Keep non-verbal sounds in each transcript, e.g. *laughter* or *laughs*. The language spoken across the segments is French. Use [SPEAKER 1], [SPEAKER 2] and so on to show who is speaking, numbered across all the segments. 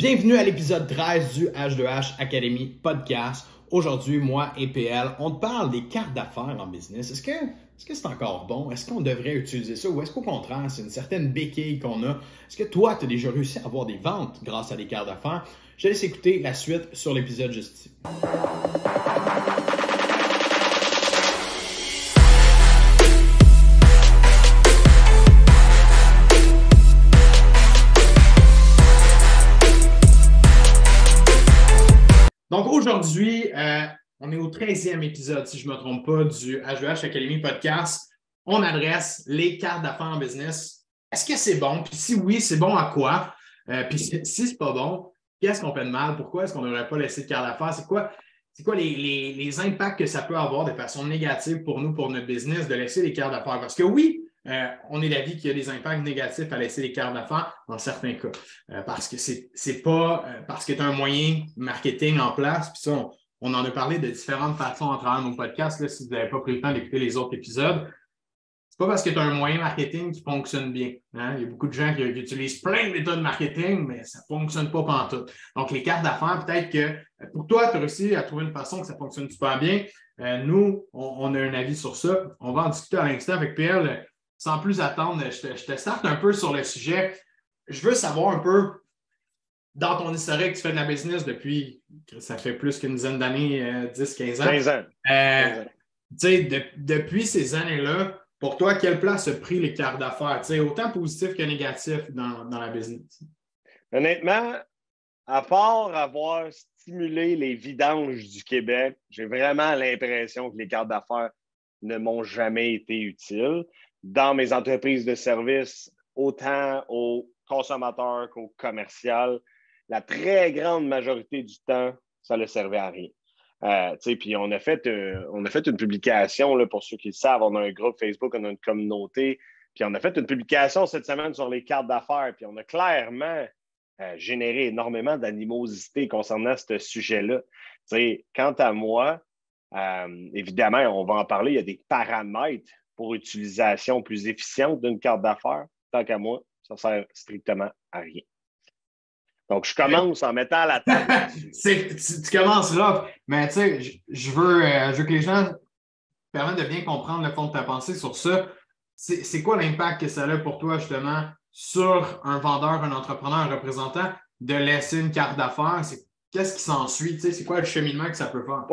[SPEAKER 1] Bienvenue à l'épisode 13 du H2H Academy Podcast. Aujourd'hui, moi et PL, on te parle des cartes d'affaires en business. Est-ce que c'est encore bon? Est-ce qu'on devrait utiliser ça? Ou est-ce qu'au contraire, c'est une certaine béquille qu'on a? Est-ce que toi, tu as déjà réussi à avoir des ventes grâce à des cartes d'affaires? Je laisse écouter la suite sur l'épisode juste ici. Aujourd'hui, euh, on est au 13e épisode, si je ne me trompe pas, du H2H Academy Podcast. On adresse les cartes d'affaires en business. Est-ce que c'est bon? Puis si oui, c'est bon à quoi? Euh, puis si, c'est pas bon, qu'est-ce qu'on fait de mal? Pourquoi est-ce qu'on ne devrait pas laisser de cartes d'affaires? C'est quoi, c'est quoi les, les, impacts que ça peut avoir de façon négative pour nous, pour notre business, de laisser les cartes d'affaires? Parce que oui, euh, on est d'avis qu'il y a des impacts négatifs à laisser les cartes d'affaires dans certains cas. Euh, parce que c'est, pas euh, parce que tu as un moyen marketing en place, puis ça, on, en a parlé de différentes façons à travers nos podcasts. Là, si vous n'avez pas pris le temps d'écouter les autres épisodes, c'est pas parce que tu as un moyen marketing qui fonctionne bien. Hein. Il y a beaucoup de gens qui, utilisent plein de méthodes marketing, mais ça ne fonctionne pas tout. Donc, les cartes d'affaires, peut-être que pour toi, tu as réussi à trouver une façon que ça fonctionne super bien. nous, on, a un avis sur ça. On va en discuter à l'instant avec Pierre sans plus attendre, je te, je starte un peu sur le sujet. Je veux savoir un peu, dans ton historique, tu fais de la business depuis, ça fait plus qu'une dizaine d'années, 10, euh, 15 ans.
[SPEAKER 2] 15 ans.
[SPEAKER 1] Euh, depuis ces années-là, pour toi, quelle place a pris les cartes d'affaires? Autant positif que négatif dans, dans la business?
[SPEAKER 2] Honnêtement, à part avoir stimulé les vidanges du Québec, j'ai vraiment l'impression que les cartes d'affaires ne m'ont jamais été utiles dans mes entreprises de services, autant aux consommateurs qu'aux commerciales, la très grande majorité du temps, ça ne servait à rien. Euh, puis on a fait, euh, on a fait une publication, là, pour ceux qui le savent, on a un groupe Facebook, on a une communauté, puis on a fait une publication cette semaine sur les cartes d'affaires, puis on a clairement euh, généré énormément d'animosité concernant ce sujet-là. Quant à moi, évidemment, on va en parler, il y a des paramètres pour utilisation plus efficiente d'une carte d'affaires, tant qu'à moi, ça ne sert strictement à rien. Donc, je commence en mettant la table. *laughs*
[SPEAKER 1] tu, tu, commences là, mais tu sais, je, veux, euh, je veux que les gens permettent de bien comprendre le fond de ta pensée sur ça. C'est quoi l'impact que ça a pour toi, justement, sur un vendeur, un entrepreneur, un représentant, de laisser une carte d'affaires? Qu'est-ce qui s'ensuit? C'est quoi le cheminement que ça peut faire?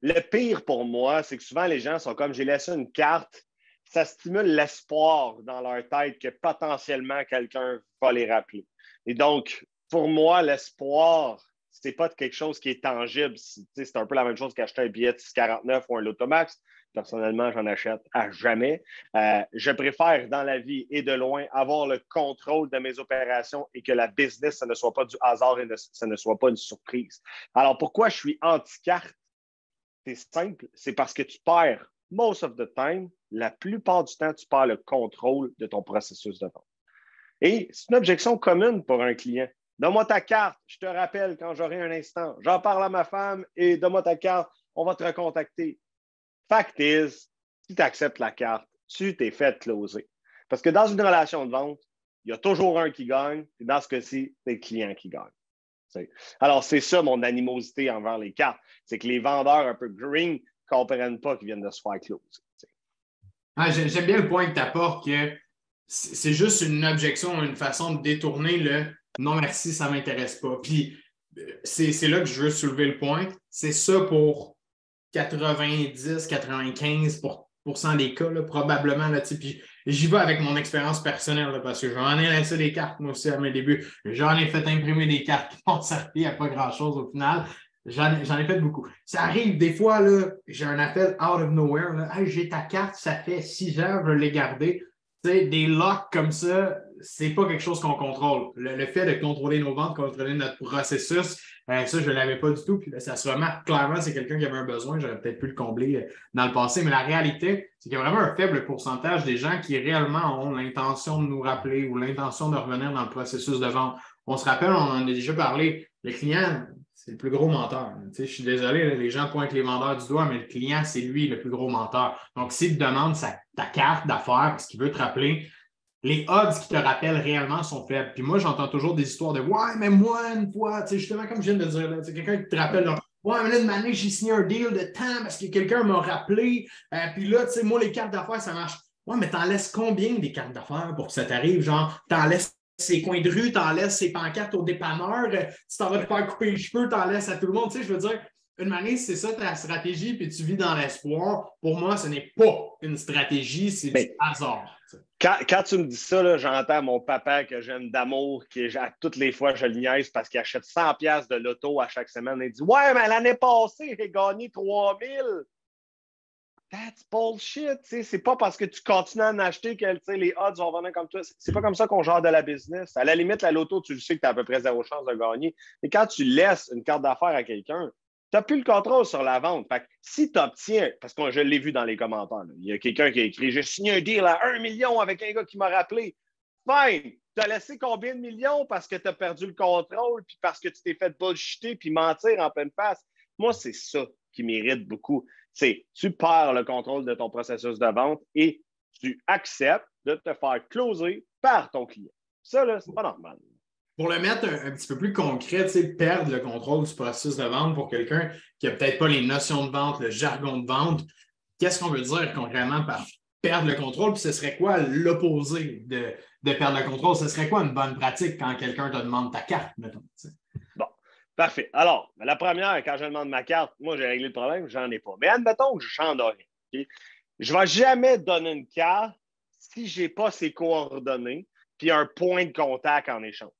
[SPEAKER 2] Le pire pour moi, c'est que souvent les gens sont comme j'ai laissé une carte, ça stimule l'espoir dans leur tête que potentiellement quelqu'un va les rappeler. Et donc, pour moi, l'espoir, ce n'est pas quelque chose qui est tangible. C'est un peu la même chose qu'acheter un billet de 649 ou un Lotomax. Personnellement, j'en achète à jamais. Euh, je préfère dans la vie et de loin avoir le contrôle de mes opérations et que la business, ça ne soit pas du hasard et ça ne soit pas une surprise. Alors, pourquoi je suis anti-carte? C'est simple, c'est parce que tu perds most of the time, la plupart du temps, tu perds le contrôle de ton processus de vente. Et c'est une objection commune pour un client. Donne-moi ta carte, je te rappelle quand j'aurai un instant. J'en parle à ma femme et donne-moi ta carte, on va te recontacter. Fact is, si tu acceptes la carte, tu t'es fait closer. Parce que dans une relation de vente, il y a toujours un qui gagne, et dans ce cas-ci, c'est le client qui gagne. Alors, c'est ça mon animosité envers les cartes. C'est que les vendeurs un peu green comprennent pas qu'ils viennent de se faire close.
[SPEAKER 1] Ah, J'aime bien le point que tu apportes que c'est juste une objection, une façon de détourner le non merci, ça ne m'intéresse pas. Puis c'est là que je veux soulever le point. C'est ça pour 90-95% des cas, probablement. Là, puis j'y vais avec mon expérience personnelle parce que j'en ai laissé des cartes, moi aussi, à mes débuts. J'en ai fait imprimer des cartes *laughs* qui m'ont servi à pas grand-chose au final. J'en ai fait beaucoup. Ça arrive des fois, j'ai un appel out of nowhere. j'ai ta carte, ça fait six heures, je l'ai gardée. des locks comme ça, c'est pas quelque chose qu'on contrôle. Le, fait de contrôler nos ventes, contrôler notre processus, euh, ça, je ne l'avais pas du tout. Ça se remarque clairement, c'est quelqu'un qui avait un besoin. J'aurais peut-être pu le combler euh, dans le passé. Mais la réalité, c'est qu'il y a vraiment un faible pourcentage des gens qui réellement ont l'intention de nous rappeler ou l'intention de revenir dans le processus de vente. On se rappelle, on en a déjà parlé. Le client, c'est le plus gros menteur. je suis désolé, les gens pointent les vendeurs du doigt, mais le client, c'est lui le plus gros menteur. Donc, s'il te demande sa, ta carte d'affaires parce qu'il veut te rappeler, les odds qui te rappellent réellement sont faibles. Puis moi, j'entends toujours des histoires de Ouais, mais moi, une fois, justement, comme je viens de dire, c'est quelqu'un qui te rappelle Ouais, mais là, une année, j'ai signé un deal de temps parce que quelqu'un m'a rappelé. Euh, puis là, tu sais, moi, les cartes d'affaires, ça marche. Ouais, mais t'en laisses combien des cartes d'affaires pour que ça t'arrive? Genre, t'en laisses ces coins de rue, t'en laisses ces pancartes au dépanneur, euh, tu t'en vas te faire couper les cheveux, t'en laisses à tout le monde. Tu sais, je veux dire, une manière, c'est ça ta stratégie, puis tu vis dans l'espoir. Pour moi, ce n'est pas une stratégie, c'est du hasard.
[SPEAKER 2] Quand, tu me dis ça, j'entends mon papa que j'aime d'amour, qui à toutes les fois je le niaise parce qu'il achète 100 pièces de loto à chaque semaine. Il dit Ouais, mais l'année passée, j'ai gagné 3000. That's bullshit. C'est pas parce que tu continues à en acheter que les odds vont venir comme toi. C'est pas comme ça qu'on gère de la business. À la limite, la loto, tu le sais que tu as à peu près zéro chance de gagner. Mais quand tu laisses une carte d'affaires à quelqu'un, tu n'as plus le contrôle sur la vente. Fait si tu obtiens, parce que je l'ai vu dans les commentaires, il y a quelqu'un qui a écrit J'ai signé un deal à un million avec un gars qui m'a rappelé. Fine, tu as laissé combien de millions parce que tu as perdu le contrôle, puis parce que tu t'es fait bullshiter, puis mentir en pleine face? Moi, c'est ça qui m'irrite beaucoup. C'est tu perds le contrôle de ton processus de vente et tu acceptes de te faire closer par ton client. Ça, là, c'est pas normal.
[SPEAKER 1] Pour le mettre un, petit peu plus concret, perdre le contrôle du processus de vente pour quelqu'un qui n'a peut-être pas les notions de vente, le jargon de vente, qu'est-ce qu'on veut dire concrètement par perdre le contrôle? Puis ce serait quoi l'opposé de, perdre le contrôle? Ce serait quoi une bonne pratique quand quelqu'un te demande ta carte, mettons?
[SPEAKER 2] Parfait. Alors, la première, quand je demande ma carte, moi, j'ai réglé le problème, j'en ai pas. Mais admettons que je chante rien. Je ne vais jamais donner une carte si je n'ai pas ses coordonnées puis un point de contact en échange.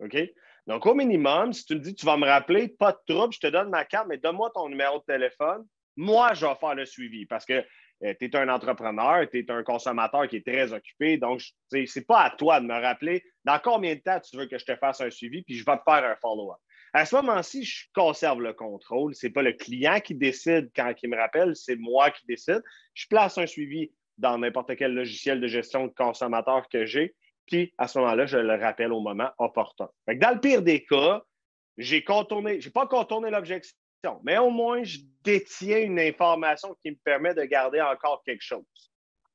[SPEAKER 2] OK? Donc, au minimum, si tu me dis tu vas me rappeler, pas de trouble, je te donne ma carte, mais donne-moi ton numéro de téléphone. Moi, je vais faire le suivi parce que euh, tu es un entrepreneur, tu es un consommateur qui est très occupé. Donc, ce n'est pas à toi de me rappeler dans combien de temps tu veux que je te fasse un suivi, puis je vais te faire un follow-up. À ce moment-ci, je conserve le contrôle. Ce n'est pas le client qui décide quand il me rappelle, c'est moi qui décide. Je place un suivi dans n'importe quel logiciel de gestion de consommateur que j'ai puis à ce moment-là, je le rappelle au moment opportun. dans le pire des cas, j'ai contourné, j'ai pas contourné l'objection, mais au moins, je détiens une information qui me permet de garder encore quelque chose.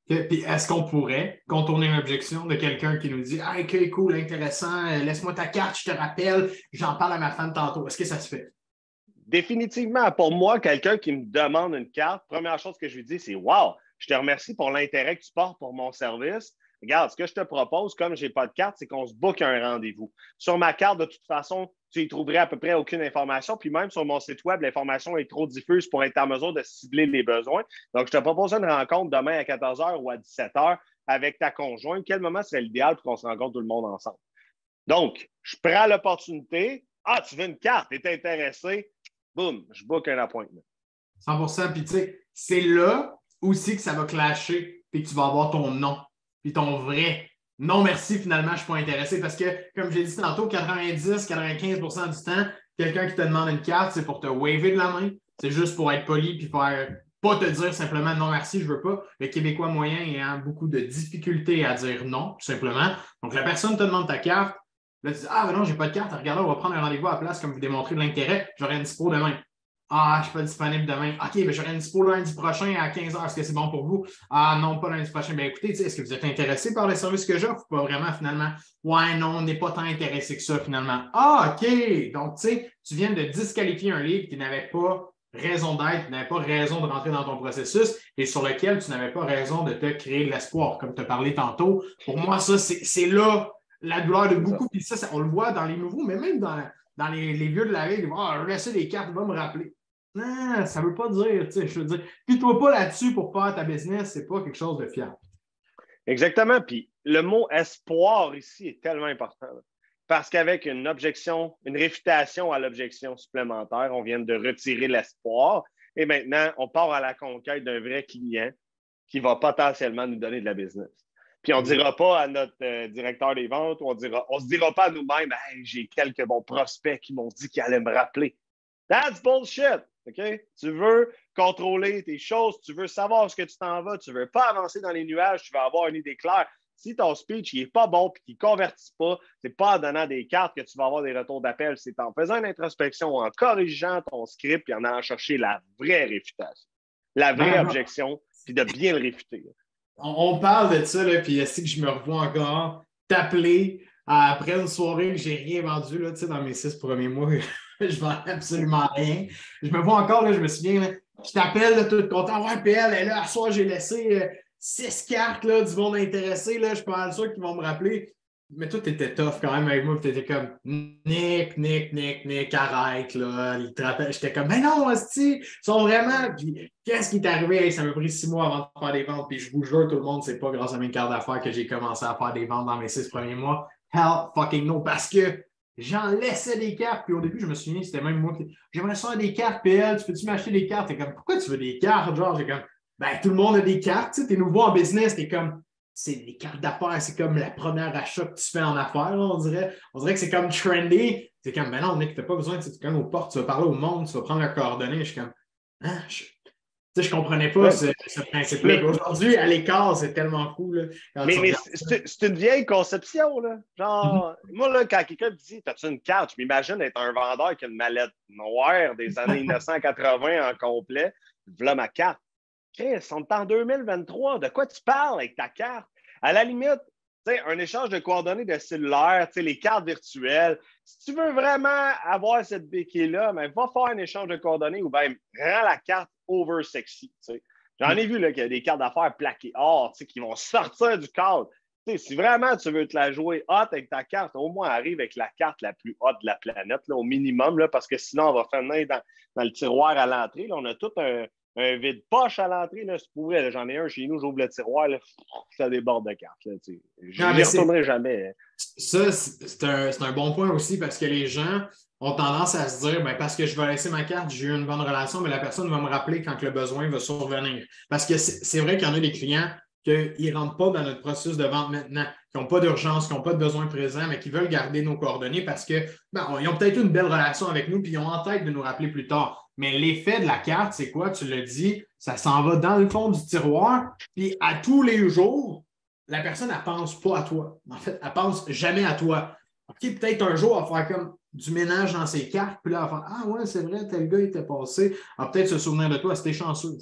[SPEAKER 1] Puis est-ce qu'on pourrait contourner une objection de quelqu'un qui nous dit Ah, ok, cool, intéressant, laisse-moi ta carte, je te rappelle, j'en parle à ma femme tantôt. Est-ce que ça se fait?
[SPEAKER 2] Définitivement. Pour moi, quelqu'un qui me demande une carte, première chose que je lui dis, c'est Wow, je te remercie pour l'intérêt que tu portes pour mon service. Regarde, ce que je te propose, comme je n'ai pas de carte, c'est qu'on se boucle un rendez-vous. Sur ma carte, de toute façon, tu y trouverais à peu près aucune information. Puis même sur mon site web, l'information est trop diffuse pour être en mesure de cibler les besoins. Donc, je te propose une rencontre demain à 14h ou à 17h avec ta conjointe. Quel moment serait l'idéal pour qu'on se rencontre tout le monde ensemble? Donc, je prends l'opportunité. Ah, tu veux une carte, tu es intéressé. Boum, je book un appointment.
[SPEAKER 1] 100% Puis tu sais, c'est là aussi que ça va clasher puis que tu vas avoir ton nom puis ton vrai non merci, finalement, je ne suis pas intéressé parce que, comme j'ai dit tantôt, 90-95% du temps, quelqu'un qui te demande une carte, c'est pour te waver de la main, c'est juste pour être poli puis faire pas te dire simplement non merci, je veux pas. Le Québécois moyen a beaucoup de difficultés à dire non, tout simplement. Donc, la personne te demande ta carte. Là, tu dis Ah, ben non, j'ai pas de carte. Regarde, on va prendre un rendez-vous à la place comme vous démontrez de l'intérêt. J'aurai une dispo demain. Ah, je ne suis pas disponible demain. OK, mais j'aurai une dispo lundi prochain à 15h. Est-ce que c'est bon pour vous? Ah, non, pas lundi prochain. Bien, écoutez, est-ce que vous êtes intéressé par les services que j'offre pas vraiment finalement? Ouais, non, on n'est pas tant intéressé que ça finalement. Ah, OK. Donc, tu sais, tu viens de disqualifier un livre qui n'avait pas raison d'être, qui n'avait pas raison de rentrer dans ton processus et sur lequel tu n'avais pas raison de te créer de l'espoir, comme tu as parlé tantôt. Pour moi, ça, c'est là la douleur de beaucoup. Puis ça, on le voit dans les nouveaux, mais même dans, dans les, vieux de la ville. Ah, je vais laisser les cartes, va me rappeler. Non, ça ne veut pas dire, tu sais, je veux dire, puis toi pas là-dessus pour faire ta business, c'est pas quelque chose de fiable.
[SPEAKER 2] Exactement. Puis le mot espoir ici est tellement important. Parce qu'avec une objection, une réfutation à l'objection supplémentaire, on vient de retirer l'espoir. Et maintenant, on part à la conquête d'un vrai client qui va potentiellement nous donner de la business. Puis on ne dira pas à notre euh, directeur des ventes, on dira, on se dira pas à nous-mêmes, j'ai quelques bons prospects qui m'ont dit qu'ils allaient me rappeler. That's bullshit. Tu veux contrôler tes choses, tu veux savoir ce que tu t'en vas, tu ne veux pas avancer dans les nuages, tu veux avoir une idée claire. Si ton speech n'est pas bon et qu'il ne convertit pas, ce n'est pas en donnant des cartes que tu vas avoir des retours d'appel, c'est en faisant une introspection, en corrigeant ton script et en allant chercher la vraie réfutation, la vraie objection, puis de bien le réfuter.
[SPEAKER 1] on, parle de ça, là, puis est-ce que je me revois encore t'appeler après une soirée que j'ai rien vendu là, dans mes six premiers mois? *laughs* *laughs* je vends absolument rien. Je me vois encore, là, je me souviens, je t'appelle, tout content. Ouais, PL, et là, à soir, j'ai laissé euh, six cartes là, du monde intéressé. Là, je suis pas sûr qu'ils vont me rappeler. Mais toi, tu étais tough quand même avec moi. Tu étais comme Nick, Nick, Nick, Nick, arrête. Là. J'étais comme, mais non, ils sont vraiment. Puis qu'est-ce qui est arrivé? ça m'a pris six mois avant de faire des ventes. Puis je vous jure, tout le monde, c'est pas grâce à mes cartes d'affaires que j'ai commencé à faire des ventes dans mes six premiers mois. Hell fucking no. Parce que j'en laissais des cartes. Puis au début, je me souviens, c'était même moi qui. J'aimerais ça des cartes, PL. Tu peux-tu m'acheter des cartes? T'es comme, pourquoi tu veux des cartes? Genre, j'ai comme, ben, tout le monde a des cartes. Tu es nouveau en business. T'es comme, c'est des cartes d'affaires, c'est comme la première achat que tu fais en affaires, on dirait. On dirait que c'est comme trendy. C'est comme, ben non, tu n'as pas besoin, tu es aux portes, tu vas parler au monde, tu vas prendre leurs coordonnées. Je suis comme, ah, je, je ne comprenais pas ce, principe-là. Aujourd'hui, à l'écart, c'est tellement cool.
[SPEAKER 2] mais, mais c'est une vieille conception. Là. Genre, mm-hmm. moi, là, quand quelqu'un me dit As-tu une carte? Je m'imagine être un vendeur qui a une mallette noire des *laughs* années 1980 en complet. Voilà ma carte. Chris, on est en 2023. De quoi tu parles avec ta carte? À la limite, un échange de coordonnées de cellulaire, les cartes virtuelles. Si tu veux vraiment avoir cette béquille-là, ben, va faire un échange de coordonnées ou bien rends la carte over sexy. J'en ai vu qu'il y a des cartes d'affaires plaquées or qui vont sortir du cadre. si vraiment tu veux te la jouer hot avec ta carte, au moins arrive avec la carte la plus haute de la planète, au minimum, là, parce que sinon, on va faire dans, dans le tiroir à l'entrée. On a tout un, un vide-poche à l'entrée, là, c'est pour J'en ai un chez nous, j'ouvre le tiroir, là, ça déborde de cartes. Je n'y retournerai jamais. Hein.
[SPEAKER 1] Ça, c'est un, bon point aussi parce que les gens ont tendance à se dire ben, parce que je vais laisser ma carte, j'ai eu une bonne relation, mais la personne va me rappeler quand le besoin va survenir. Parce que c'est vrai qu'il y en a des clients qui ne rentrent pas dans notre processus de vente maintenant, qui n'ont pas d'urgence, qui n'ont pas de besoin présent, mais qui veulent garder nos coordonnées parce qu'ils ben, ont peut-être une belle relation avec nous, puis ils ont en tête de nous rappeler plus tard. Mais l'effet de la carte, c'est quoi? Tu le dis, ça s'en va dans le fond du tiroir, puis à tous les jours, la personne, elle ne pense pas à toi. En fait, elle pense jamais à toi. OK, peut-être un jour, elle va faire comme du ménage dans ses cartes, puis là, elle va faire Ah ouais, c'est vrai, tel gars était passé. Elle va peut-être se souvenir de toi, c'était chanceux.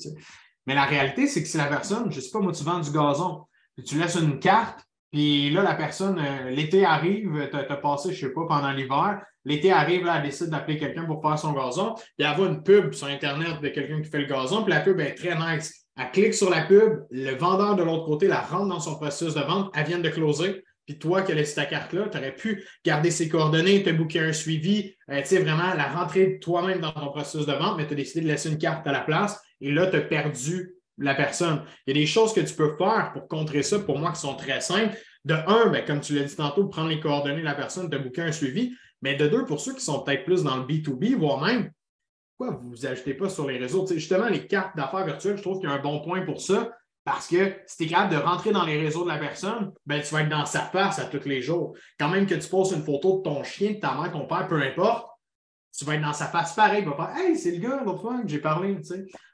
[SPEAKER 1] Mais la réalité, c'est que si la personne, je sais pas, moi, tu vends du gazon, puis tu laisses une carte, puis là, la personne, euh, l'été arrive, tu as, passé, je sais pas, pendant l'hiver, l'été arrive, là, elle décide d'appeler quelqu'un pour faire son gazon, puis elle voit une pub sur Internet de quelqu'un qui fait le gazon, puis la pub est très nice. Elle clique sur la pub, le vendeur de l'autre côté la rentre dans son processus de vente, elle vient de closer, puis toi qui as laissé ta carte-là, tu aurais pu garder ses coordonnées, te booker un suivi, euh, tu sais, vraiment la rentrer toi-même dans ton processus de vente, mais tu as décidé de laisser une carte à la place, et là, tu as perdu la personne. Il y a des choses que tu peux faire pour contrer ça, pour moi, qui sont très simples. De un, ben, comme tu l'as dit tantôt, prendre les coordonnées de la personne, te booker un suivi. Mais de deux, pour ceux qui sont peut-être plus dans le B2B, voire même, pourquoi vous ne ajoutez pas sur les réseaux? justement, les cartes d'affaires virtuelles, je trouve qu'il y a un bon point pour ça. Parce que si tu es capable de rentrer dans les réseaux de la personne, ben, tu vas être dans sa face à tous les jours. Quand même que tu poses une photo de ton chien, de ta mère, ton père, peu importe, tu vas être dans sa face pareil. Il va faire Hey, c'est le gars l'autre fois que j'ai parlé.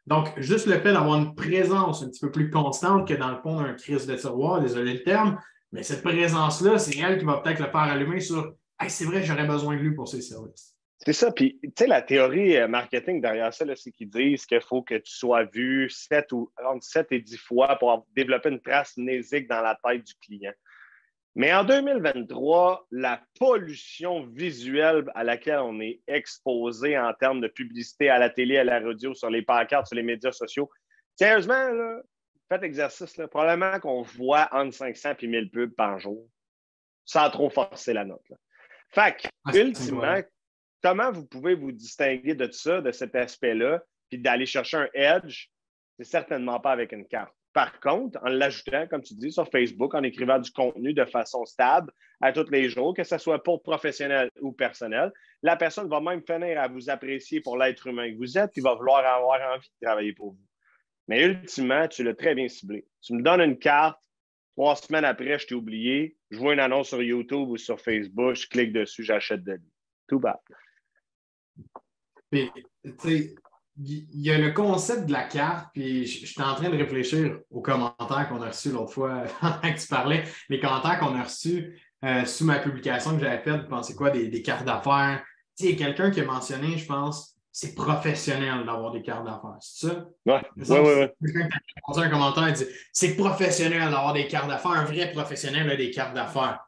[SPEAKER 1] Donc, juste le fait d'avoir une présence un petit peu plus constante que dans le fond d'un crise de tiroir, désolé le terme, mais cette présence-là, c'est elle qui va peut-être le faire allumer sur c'est vrai, j'aurais besoin de lui pour ces services.
[SPEAKER 2] C'est ça. Puis, tu sais, la théorie euh, marketing derrière ça, c'est qu'ils disent qu'il faut que tu sois vu 7 ou, entre 7 et 10 fois pour développer une trace nésique dans la tête du client. Mais en 2023, la pollution visuelle à laquelle on est exposé en termes de publicité à la télé, à la radio, sur les pancartes, sur les médias sociaux, sérieusement, là, faites l'exercice. Probablement qu'on voit entre 500 et 1000 pubs par jour sans trop forcer la note. Là. Fait que, ah, ultimement, comment vous pouvez vous distinguer de ça, de cet aspect-là, puis d'aller chercher un edge? C'est certainement pas avec une carte. Par contre, en l'ajoutant, comme tu dis, sur Facebook, en écrivant du contenu de façon stable à tous les jours, que ce soit pour professionnel ou personnel, la personne va même finir à vous apprécier pour l'être humain que vous êtes, puis va vouloir avoir envie de travailler pour vous. Mais ultimement, tu l'as très bien ciblé. Tu me donnes une carte, trois semaines après, je t'ai oublié, je vois une annonce sur YouTube ou sur Facebook, je clique dessus, j'achète de lui. Tout bas.
[SPEAKER 1] Tu sais, il y a le concept de la carte, puis je suis en train de réfléchir aux commentaires qu'on a reçus l'autre fois *laughs* pendant que tu parlais, les commentaires qu'on a reçus euh, sous ma publication que j'avais faite, vous pensez quoi, des, cartes d'affaires? Il y a quelqu'un qui a mentionné, je pense, c'est professionnel d'avoir des cartes d'affaires. C'est ça?
[SPEAKER 2] Oui, oui, oui.
[SPEAKER 1] Quelqu'un qui a un commentaire et dit c'est professionnel d'avoir des cartes d'affaires. Un vrai professionnel a des cartes d'affaires.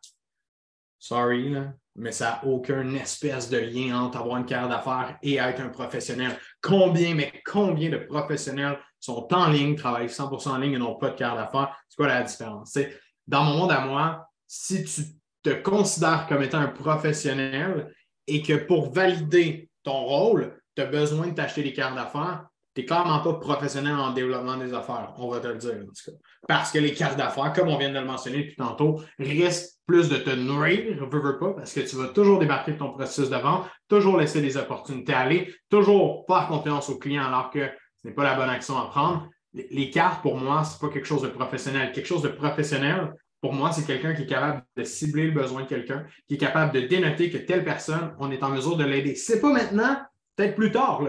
[SPEAKER 1] Sorry, là, mais ça n'a aucun espèce de lien entre avoir une carte d'affaires et être un professionnel. Combien, mais combien de professionnels sont en ligne, travaillent 100% en ligne et n'ont pas de carte d'affaires? C'est quoi la différence? dans mon monde à moi, si tu te considères comme étant un professionnel et que pour valider ton rôle, tu as besoin de t'acheter des cartes d'affaires, tu n'es clairement pas professionnel en développement des affaires, on va te le dire en tout cas. Parce que les cartes d'affaires, comme on vient de le mentionner depuis tantôt, risquent plus de te nourrir, veux, veux pas, parce que tu vas toujours débarquer de ton processus de vente, toujours laisser des opportunités aller, toujours faire confiance au client alors que ce n'est pas la bonne action à prendre. Les cartes, pour moi, ce n'est pas quelque chose de professionnel. Quelque chose de professionnel, pour moi, c'est quelqu'un qui est capable de cibler le besoin de quelqu'un, qui est capable de dénoter que telle personne, on est en mesure de l'aider. Ce n'est pas maintenant, peut-être plus tard,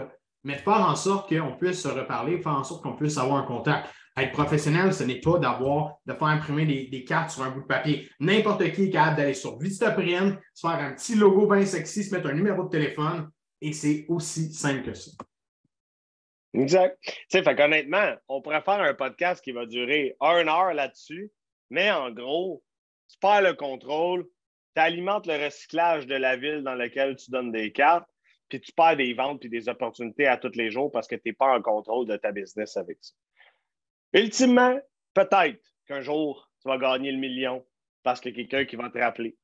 [SPEAKER 1] mais de faire en sorte qu'on puisse se reparler, faire en sorte qu'on puisse avoir un contact. Être professionnel, ce n'est pas d'avoir, de faire imprimer des, cartes sur un bout de papier. N'importe qui est capable d'aller sur Vistaprint, se faire un petit logo bien sexy, se mettre un numéro de téléphone, et c'est aussi simple que ça.
[SPEAKER 2] Exact. Tu sais, honnêtement, on pourrait faire un podcast qui va durer une heure là-dessus, mais en gros, tu perds le contrôle, tu alimentes le recyclage de la ville dans laquelle tu donnes des cartes, puis tu perds des ventes puis des opportunités à tous les jours parce que tu n'es pas en contrôle de ta business avec ça. Ultimement, peut-être qu'un jour, tu vas gagner le million parce qu'il y a quelqu'un qui va te rappeler.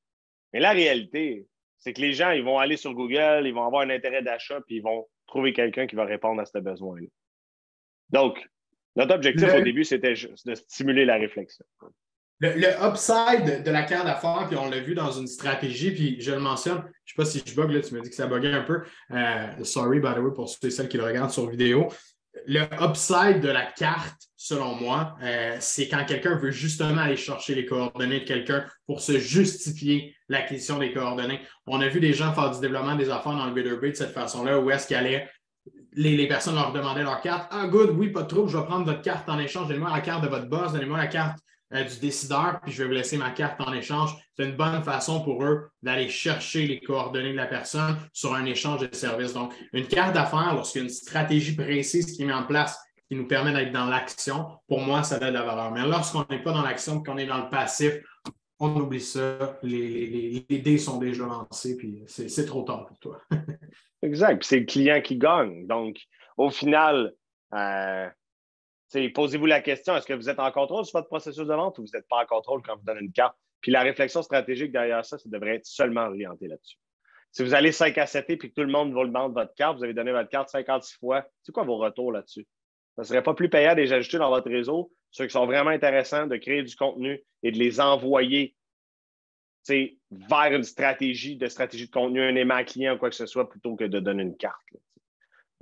[SPEAKER 2] Mais la réalité, c'est que les gens, ils vont aller sur Google, ils vont avoir un intérêt d'achat, puis ils vont trouver quelqu'un qui va répondre à ce besoin-là. Donc, notre objectif au début, c'était de stimuler la réflexion.
[SPEAKER 1] Le, upside de la carte d'affaires, puis on l'a vu dans une stratégie, puis je le mentionne, je ne sais pas si je bug, là, tu me dis que ça buguait un peu. Euh, sorry, by the way, pour ceux et celles qui le regardent sur vidéo. Le upside de la carte, selon moi, euh, c'est quand quelqu'un veut justement aller chercher les coordonnées de quelqu'un pour se justifier l'acquisition des coordonnées. On a vu des gens faire du développement des affaires dans le B2B de cette façon-là, où est-ce qu'allaient les, les, personnes leur demandaient leur carte. Ah, good, oui, pas de je vais prendre votre carte en échange. Donnez-moi la carte de votre boss, donnez-moi la carte euh, du décideur, puis je vais vous laisser ma carte en échange. C'est une bonne façon pour eux d'aller chercher les coordonnées de la personne sur un échange de services. Donc, une carte d'affaires, lorsqu'il y a une stratégie précise qui est mise en place qui nous permet d'être dans l'action, pour moi, ça donne de la valeur. Mais lorsqu'on n'est pas dans l'action, qu'on est dans le passif, on oublie ça. Les, les, dés sont déjà lancés, puis c'est trop tard pour toi. *laughs*
[SPEAKER 2] exact. C'est le client qui gagne. Donc, au final, euh, Posez-vous la question, est-ce que vous êtes en contrôle sur votre processus de vente ou vous n'êtes pas en contrôle quand vous donnez une carte? Puis la réflexion stratégique derrière ça, ça devrait être seulement orienté là-dessus. Si vous allez 5 à 7 et que tout le monde vous demande votre carte, vous avez donné votre carte 56 fois, c'est quoi vos retours là-dessus? Ça ne serait pas plus payant de ajouter dans votre réseau, ceux qui sont vraiment intéressants, de créer du contenu et de les envoyer vers une stratégie de stratégie de contenu, un aimant client ou quoi que ce soit, plutôt que de donner une carte.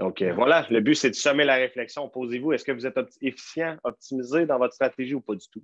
[SPEAKER 2] Donc euh, voilà, le but, c'est de semer la réflexion. Posez-vous, est-ce que vous êtes efficient, optimisé dans votre stratégie ou pas du tout?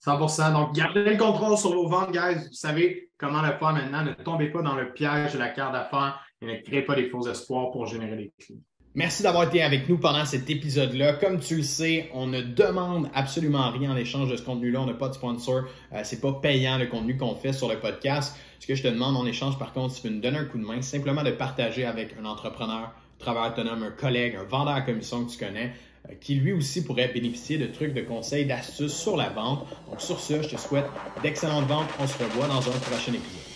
[SPEAKER 1] 100 Donc, gardez le contrôle sur vos ventes, guys. Vous savez comment le faire maintenant. Ne tombez pas dans le piège de la carte d'affaires et ne créez pas des faux espoirs pour générer des clients. Merci d'avoir été avec nous pendant cet épisode-là. Comme tu le sais, on ne demande absolument rien en échange de ce contenu-là. On n'a pas de sponsor. Ce euh, c'est pas payant le contenu qu'on fait sur le podcast. Ce que je te demande en échange, par contre, c'est de nous donner un coup de main, simplement de partager avec un entrepreneur travailleur autonome, un collègue, un vendeur à commission que tu connais, euh, qui lui aussi pourrait bénéficier de trucs, de conseils, d'astuces sur la vente. Donc sur ce, je te souhaite d'excellentes ventes. On se revoit dans un prochain épisode.